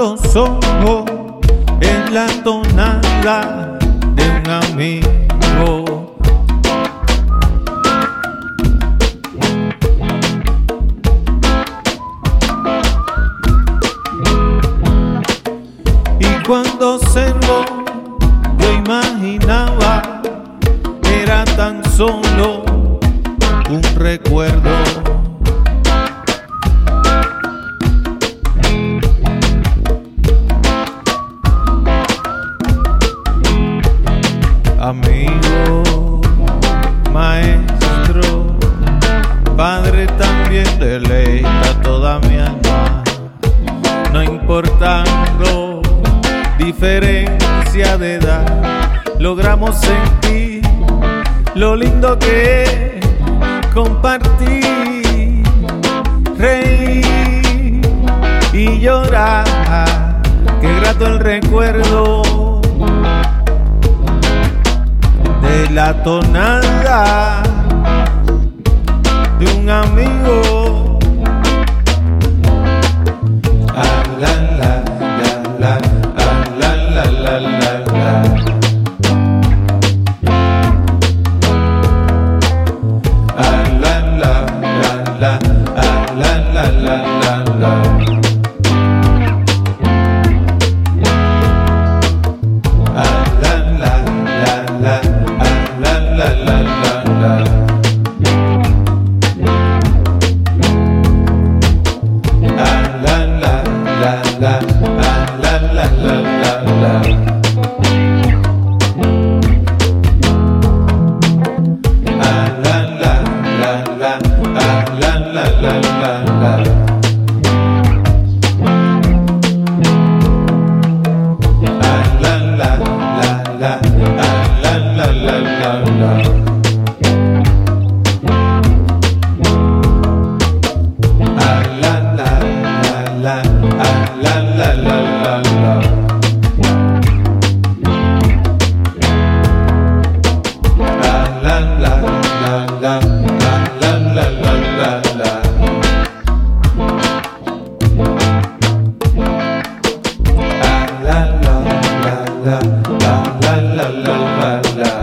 los ojos en la tonada de un amigo. Y cuando cerró, yo imaginaba era tan solo un recuerdo. Mi alma, no importando diferencia de edad, logramos sentir lo lindo que es compartir, reír y llorar, qué grato el recuerdo de la tonada de un amigo. La, la la la la la.